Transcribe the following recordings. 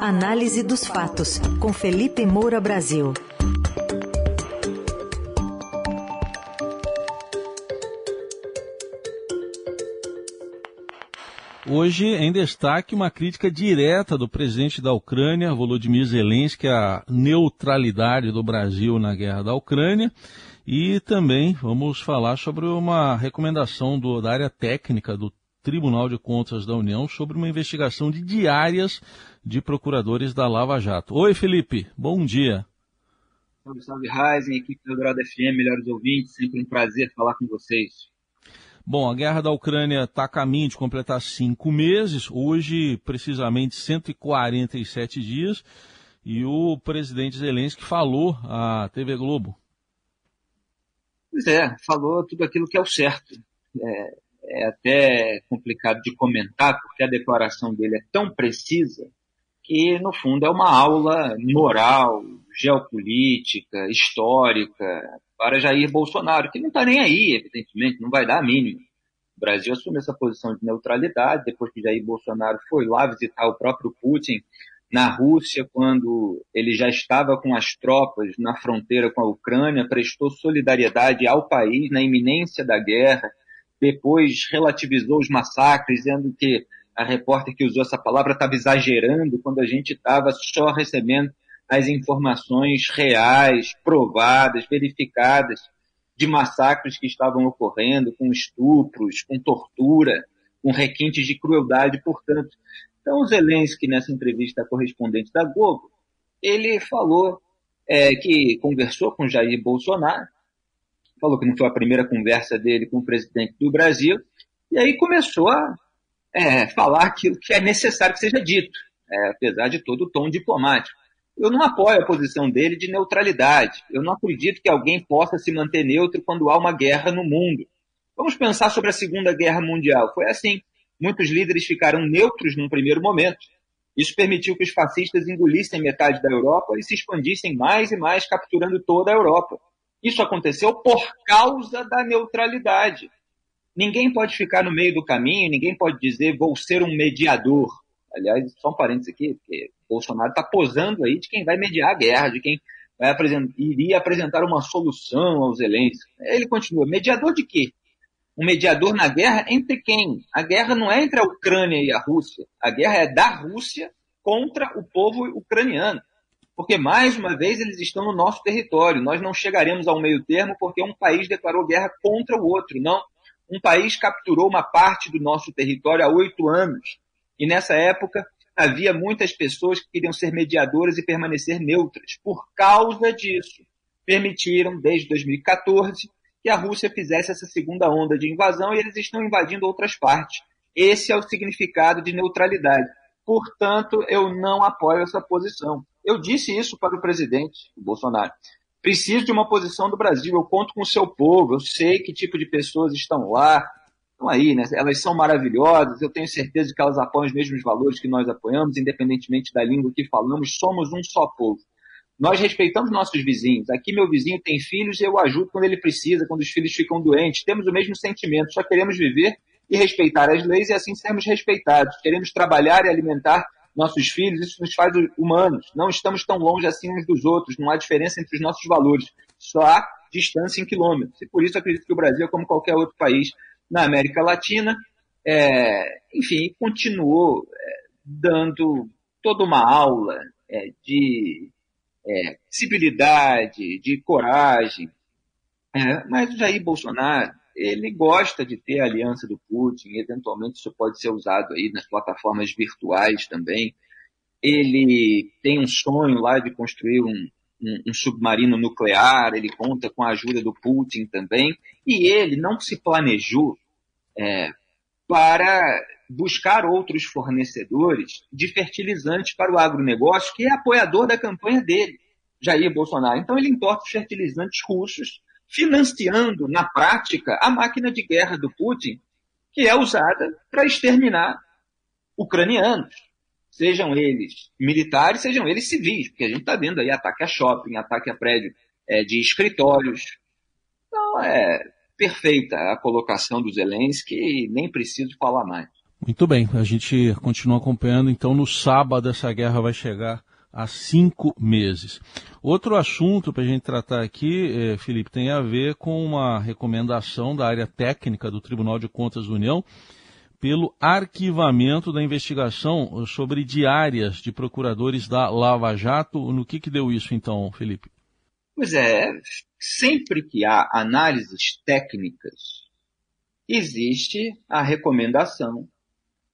Análise dos fatos, com Felipe Moura Brasil. Hoje, em destaque, uma crítica direta do presidente da Ucrânia, Volodymyr Zelensky, à neutralidade do Brasil na guerra da Ucrânia. E também vamos falar sobre uma recomendação do, da área técnica do Tribunal de Contas da União sobre uma investigação de diárias de procuradores da Lava Jato. Oi, Felipe, bom dia. Salve, salve, Ryzen, equipe do Eldorado FM, melhores ouvintes, sempre um prazer falar com vocês. Bom, a guerra da Ucrânia está a caminho de completar cinco meses, hoje precisamente 147 dias, e o presidente Zelensky falou à TV Globo. Pois é, falou tudo aquilo que é o certo. É, é até complicado de comentar, porque a declaração dele é tão precisa que, no fundo, é uma aula moral, geopolítica, histórica para Jair Bolsonaro, que não está nem aí, evidentemente, não vai dar a mínima. O Brasil assumiu essa posição de neutralidade depois que Jair Bolsonaro foi lá visitar o próprio Putin na Rússia, quando ele já estava com as tropas na fronteira com a Ucrânia, prestou solidariedade ao país na iminência da guerra, depois relativizou os massacres, dizendo que a repórter que usou essa palavra estava exagerando quando a gente estava só recebendo as informações reais, provadas, verificadas de massacres que estavam ocorrendo, com estupros, com tortura, com requintes de crueldade, portanto. Então, Zelensky, nessa entrevista correspondente da Globo, ele falou é, que conversou com Jair Bolsonaro, falou que não foi a primeira conversa dele com o presidente do Brasil, e aí começou a é, falar aquilo que é necessário que seja dito, é, apesar de todo o tom diplomático. Eu não apoio a posição dele de neutralidade. Eu não acredito que alguém possa se manter neutro quando há uma guerra no mundo. Vamos pensar sobre a Segunda Guerra Mundial. Foi assim. Muitos líderes ficaram neutros num primeiro momento. Isso permitiu que os fascistas engolissem metade da Europa e se expandissem mais e mais, capturando toda a Europa. Isso aconteceu por causa da neutralidade. Ninguém pode ficar no meio do caminho, ninguém pode dizer vou ser um mediador. Aliás, só um parênteses aqui, porque Bolsonaro está posando aí de quem vai mediar a guerra, de quem vai apresentar, iria apresentar uma solução aos Zelensky. Ele continua, mediador de quê? Um mediador na guerra entre quem? A guerra não é entre a Ucrânia e a Rússia. A guerra é da Rússia contra o povo ucraniano. Porque, mais uma vez, eles estão no nosso território. Nós não chegaremos ao meio termo porque um país declarou guerra contra o outro. Não. Um país capturou uma parte do nosso território há oito anos. E nessa época havia muitas pessoas que queriam ser mediadoras e permanecer neutras. Por causa disso, permitiram, desde 2014, que a Rússia fizesse essa segunda onda de invasão e eles estão invadindo outras partes. Esse é o significado de neutralidade. Portanto, eu não apoio essa posição. Eu disse isso para o presidente o Bolsonaro. Preciso de uma posição do Brasil. Eu conto com o seu povo. Eu sei que tipo de pessoas estão lá estão aí, né? Elas são maravilhosas, eu tenho certeza de que elas apoiam os mesmos valores que nós apoiamos, independentemente da língua que falamos, somos um só povo. Nós respeitamos nossos vizinhos. Aqui meu vizinho tem filhos e eu ajudo quando ele precisa, quando os filhos ficam doentes. Temos o mesmo sentimento, só queremos viver e respeitar as leis e assim sermos respeitados. Queremos trabalhar e alimentar nossos filhos, isso nos faz humanos. Não estamos tão longe assim uns dos outros, não há diferença entre os nossos valores, só há distância em quilômetros. E por isso acredito que o Brasil, como qualquer outro país, na América Latina. É, enfim, continuou é, dando toda uma aula é, de é, civilidade, de coragem. É, mas o Jair Bolsonaro, ele gosta de ter a aliança do Putin, eventualmente isso pode ser usado aí nas plataformas virtuais também. Ele tem um sonho lá de construir um, um, um, submarino nuclear, ele conta com a ajuda do Putin também, e ele não se planejou é, para buscar outros fornecedores de fertilizantes para o agronegócio, que é apoiador da campanha dele, Jair Bolsonaro. Então ele importa os fertilizantes russos, financiando, na prática, a máquina de guerra do Putin, que é usada para exterminar ucranianos sejam eles militares, sejam eles civis, porque a gente está vendo aí ataque a shopping, ataque a prédio é, de escritórios. Então, é perfeita a colocação do Zelensky e nem preciso falar mais. Muito bem, a gente continua acompanhando. Então, no sábado, essa guerra vai chegar a cinco meses. Outro assunto para a gente tratar aqui, eh, Felipe, tem a ver com uma recomendação da área técnica do Tribunal de Contas da União pelo arquivamento da investigação sobre diárias de procuradores da Lava Jato. No que, que deu isso, então, Felipe? Pois é, sempre que há análises técnicas, existe a recomendação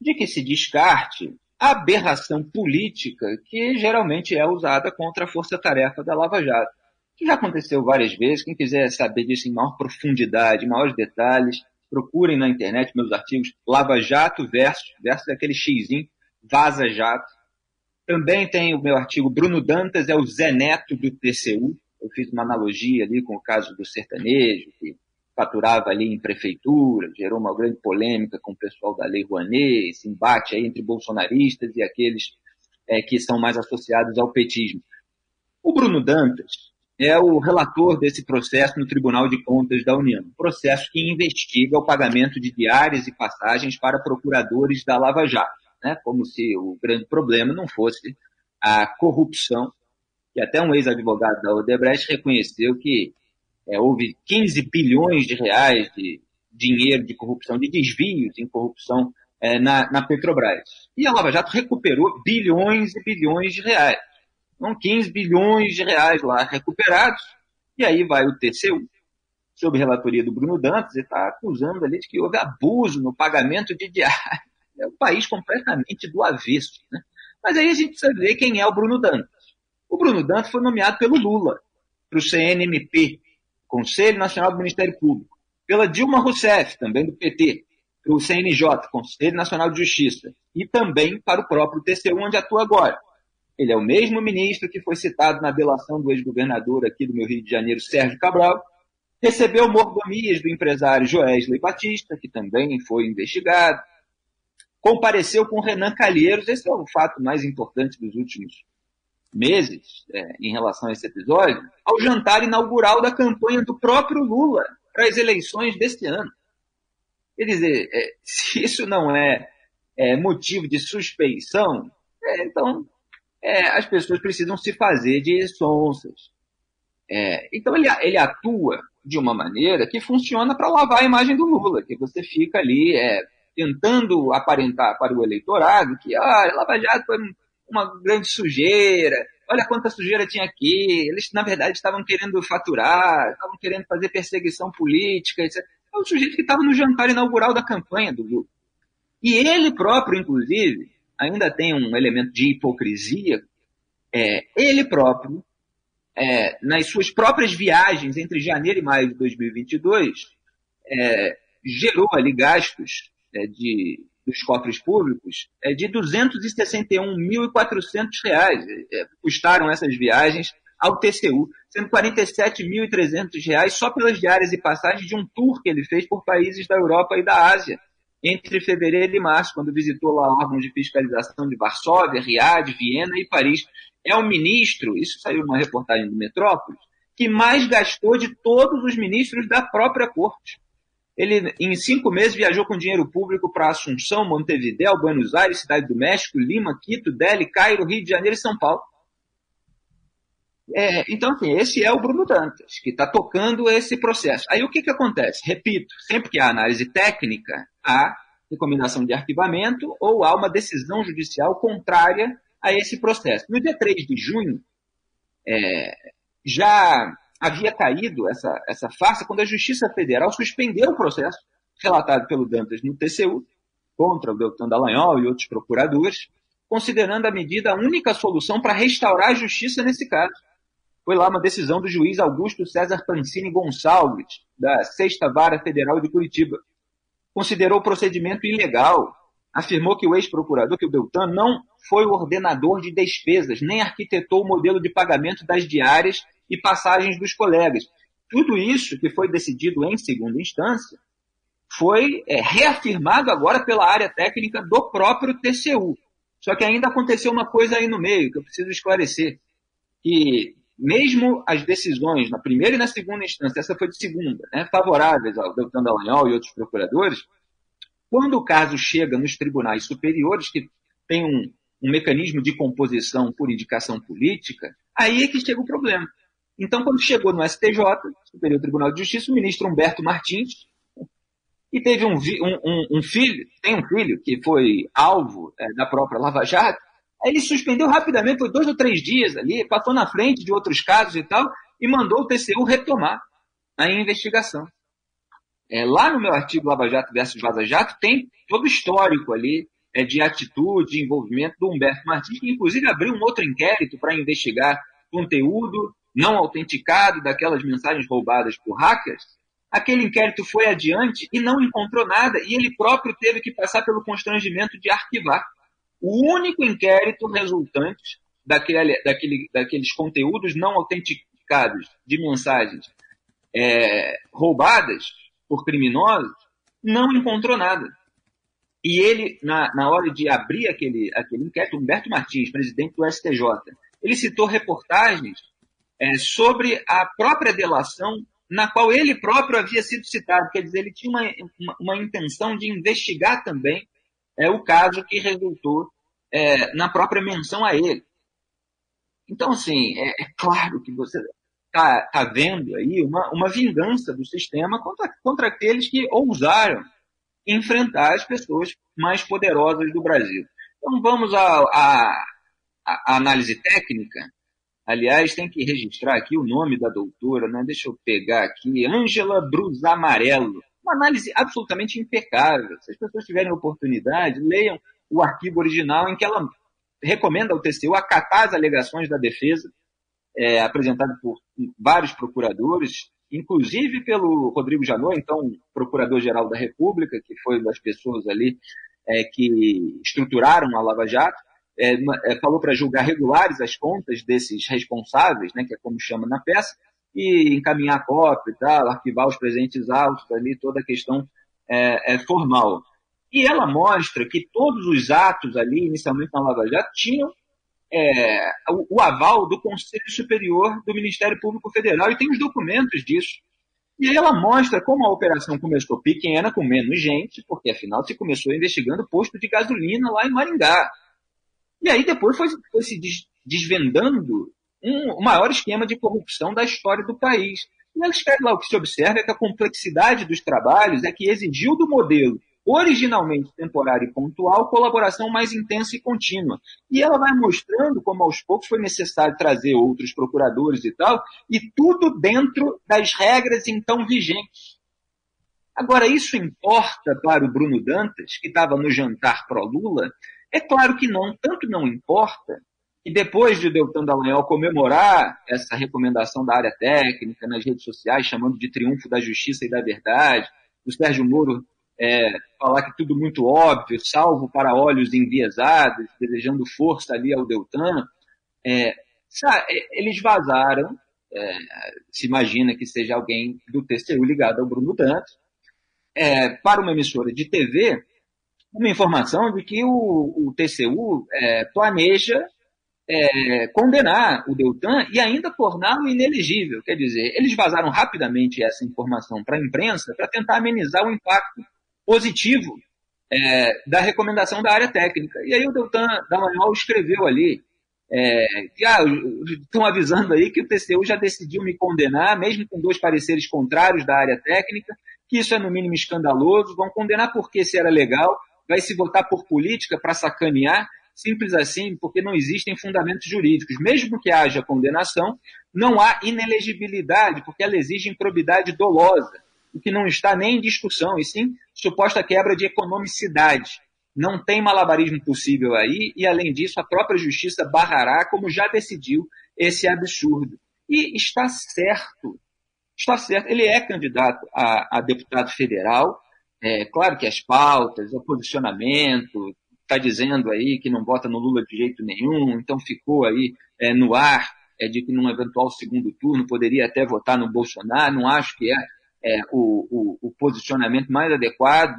de que se descarte aberração política que geralmente é usada contra a força-tarefa da Lava Jato. Que já aconteceu várias vezes, quem quiser saber disso em maior profundidade, maiores detalhes, procurem na internet meus artigos Lava Jato versus, versus aquele xizinho, Vaza Jato. Também tem o meu artigo Bruno Dantas é o Zé Neto do TCU. Eu fiz uma analogia ali com o caso do sertanejo, que faturava ali em prefeitura, gerou uma grande polêmica com o pessoal da Lei Rouanet, esse embate aí entre bolsonaristas e aqueles é, que são mais associados ao petismo. O Bruno Dantas, é o relator desse processo no Tribunal de Contas da União, processo que investiga o pagamento de diárias e passagens para procuradores da Lava Jato, né? como se o grande problema não fosse a corrupção, que até um ex-advogado da Odebrecht reconheceu que é, houve 15 bilhões de reais de dinheiro de corrupção, de desvios em corrupção é, na, na Petrobras. E a Lava Jato recuperou bilhões e bilhões de reais. São 15 bilhões de reais lá recuperados. E aí vai o TCU, sob relatoria do Bruno Dantas, e está acusando ali de que houve abuso no pagamento de diário. É o país completamente do avesso. Né? Mas aí a gente precisa ver quem é o Bruno Dantas. O Bruno Dantas foi nomeado pelo Lula para o CNMP, Conselho Nacional do Ministério Público, pela Dilma Rousseff, também do PT, para o CNJ, Conselho Nacional de Justiça, e também para o próprio TCU, onde atua agora. Ele é o mesmo ministro que foi citado na delação do ex-governador aqui do meu Rio de Janeiro, Sérgio Cabral. Recebeu mordomias do empresário Joesley Batista, que também foi investigado. Compareceu com Renan Calheiros, esse é o fato mais importante dos últimos meses é, em relação a esse episódio, ao jantar inaugural da campanha do próprio Lula para as eleições deste ano. Quer dizer, é, se isso não é, é motivo de suspeição, é, então é, as pessoas precisam se fazer de sonsas. É, então ele, ele atua de uma maneira que funciona para lavar a imagem do Lula, que você fica ali tentando aparentar para o eleitorado que ah, Lava Jato foi uma grande sujeira, olha quanta sujeira tinha aqui, eles na verdade estavam querendo faturar, estavam querendo fazer perseguição política, etc. É o sujeito que estava no jantar inaugural da campanha do Lula. E ele próprio, inclusive, ainda tem um elemento de hipocrisia. É, ele próprio, é, nas suas próprias viagens entre janeiro e maio de 2022, é, gerou ali gastos é, de, dos cofres públicos é, de 261.400 reais. É, custaram essas viagens ao TCU, sendo 47.300 reais só pelas diárias e passagens de um tour que ele fez por países da Europa e da Ásia entre fevereiro e março, quando visitou lá órgãos de fiscalização de Varsóvia, Riad, Viena e Paris. É o ministro, isso saiu numa reportagem do Metrópolis, que mais gastou de todos os ministros da própria corte. Ele, em cinco meses, viajou com dinheiro público para Assunção, Montevideo, Buenos Aires, Cidade do México, Lima, Quito, Delhi, Cairo, Rio de Janeiro e São Paulo. É, então, assim, esse é o Bruno Dantas, que está tocando esse processo. Aí o que, que acontece? Repito, sempre que há análise técnica, há recomendação de arquivamento ou há uma decisão judicial contrária a esse processo. No dia 3 de junho, é, já havia caído essa, essa farsa quando a Justiça Federal suspendeu o processo relatado pelo Dantas no TCU contra o Deltan Dallagnol e outros procuradores, considerando a medida a única solução para restaurar a justiça nesse caso foi lá uma decisão do juiz Augusto César Pancini Gonçalves, da Sexta Vara Federal de Curitiba. Considerou o procedimento ilegal, afirmou que o ex-procurador, que o Beltan, não foi o ordenador de despesas, nem arquitetou o modelo de pagamento das diárias e passagens dos colegas. Tudo isso que foi decidido em segunda instância foi é, reafirmado agora pela área técnica do próprio TCU. Só que ainda aconteceu uma coisa aí no meio que eu preciso esclarecer. Que mesmo as decisões na primeira e na segunda instância, essa foi de segunda, né, favoráveis ao Deltan Dallagnol e outros procuradores, Quando o caso chega nos tribunais superiores, que tem um, um mecanismo de composição por indicação política, aí é que chega o problema. Então, quando chegou no STJ, Superior Tribunal de Justiça, o ministro Humberto Martins, e teve um, um, um filho, tem um filho que foi alvo é, da própria Lava Jato, ele suspendeu rapidamente, foi dois ou três dias ali, passou na frente de outros casos e tal, e mandou o TCU retomar a investigação. É, lá no meu artigo Lava Jato versus Vaza Jato tem todo o histórico ali é, de atitude, de envolvimento do Humberto Martins, que inclusive abriu um outro inquérito para investigar conteúdo não autenticado daquelas mensagens roubadas por hackers. Aquele inquérito foi adiante e não encontrou nada, e ele próprio teve que passar pelo constrangimento de arquivar. O único inquérito resultante daquele, daquele, daqueles conteúdos não autenticados de mensagens é, roubadas por criminosos não encontrou nada. E ele, na, na hora de abrir aquele, aquele inquérito, Humberto Martins, presidente do STJ, ele citou reportagens é, sobre a própria delação na qual ele próprio havia sido citado. Quer dizer, ele tinha uma, uma, uma intenção de investigar também é, o caso que resultou é, na própria menção a ele. Então, assim, é, é claro que você está tá vendo aí uma, uma vingança do sistema contra, contra aqueles que ousaram enfrentar as pessoas mais poderosas do Brasil. Então vamos à, análise técnica. Aliás, tem que registrar aqui o nome da doutora, né? Deixa eu pegar aqui, Ângela Brusamarello. Uma análise absolutamente impecável. Se as pessoas tiverem oportunidade, leiam o arquivo original em que ela recomenda ao TCU acatar as alegações da defesa, é, apresentadas por vários procuradores, inclusive pelo Rodrigo Janot, então procurador-geral da República, que foi das pessoas ali é, que estruturaram a Lava Jato, é, é, falou para julgar regulares as contas desses responsáveis, né, que é como chama na peça, e encaminhar a cópia e tal, arquivar os presentes altos ali, toda a questão é, é, formal. E ela mostra que todos os atos ali, inicialmente na Lava Jato, tinham é, o, o, aval do Conselho Superior do Ministério Público Federal, e tem os documentos disso. E aí ela mostra como a operação começou pequena, com menos gente, porque afinal se começou investigando posto de gasolina lá em Maringá. E aí depois foi, foi se desvendando um, o maior esquema de corrupção da história do país. E lá o que se observa é que a complexidade dos trabalhos é que exigiu do modelo originalmente temporária e pontual, colaboração mais intensa e contínua. E ela vai mostrando como aos poucos foi necessário trazer outros procuradores e tal, e tudo dentro das regras então vigentes. Agora, isso importa para o Bruno Dantas, que estava no jantar pró-Lula? É claro que não, tanto não importa que depois de Deltan Dallagnol comemorar essa recomendação da área técnica nas redes sociais, chamando de triunfo da justiça e da verdade, o Sérgio Moro é, falar que tudo muito óbvio, salvo para olhos enviesados, desejando força ali ao Deltan. É, eles vazaram, é, se imagina que seja alguém do TCU ligado ao Bruno Dantas, é, para uma emissora de TV, uma informação de que o, o TCU é, planeja é, condenar o Deltan e ainda torná-lo inelegível. Quer dizer, eles vazaram rapidamente essa informação para a imprensa para tentar amenizar o impacto positivo é, da recomendação da área técnica. E aí o Deltan Dallagnol escreveu ali é, que ah, estão avisando aí que o TCU já decidiu me condenar, mesmo com dois pareceres contrários da área técnica, que isso é no mínimo escandaloso, vão condenar porque se era legal, vai se votar por política para sacanear, simples assim, porque não existem fundamentos jurídicos. Mesmo que haja condenação, não há inelegibilidade, porque ela exige improbidade dolosa o que não está nem em discussão, e sim suposta quebra de economicidade. Não tem malabarismo possível aí, e além disso, a própria justiça barrará, como já decidiu, esse absurdo. E está certo, está certo, ele é candidato a, a deputado federal, é claro que as pautas, o posicionamento, está dizendo aí que não vota no Lula de jeito nenhum, então ficou aí é, no ar é, de que num eventual segundo turno poderia até votar no Bolsonaro, não acho que é é, o, o, o, posicionamento mais adequado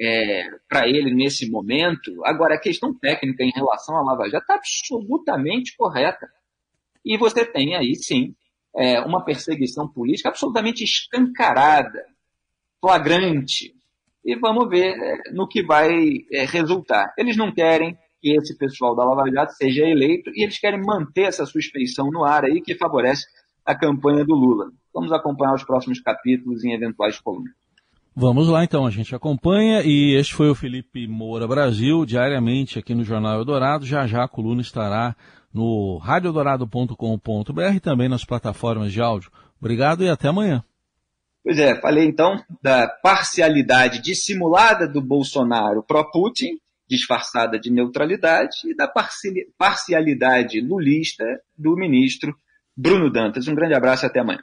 é, para ele nesse momento. Agora, a questão técnica em relação à Lava Jato está absolutamente correta. E você tem aí, sim, é, uma perseguição política absolutamente escancarada, flagrante, e vamos ver é, no que vai é, resultar. Eles não querem que esse pessoal da Lava Jato seja eleito e eles querem manter essa suspeição no ar aí que favorece a campanha do Lula. Vamos acompanhar os próximos capítulos em eventuais colunas. Vamos lá então, a gente acompanha e este foi o Felipe Moura Brasil, diariamente aqui no Jornal Eldorado. Já já a coluna estará no radiodorado.com.br e também nas plataformas de áudio. Obrigado e até amanhã. Pois é, falei então da parcialidade dissimulada do Bolsonaro pró-Putin, disfarçada de neutralidade, e da parcialidade lulista do ministro Bruno Dantas. Um grande abraço e até amanhã.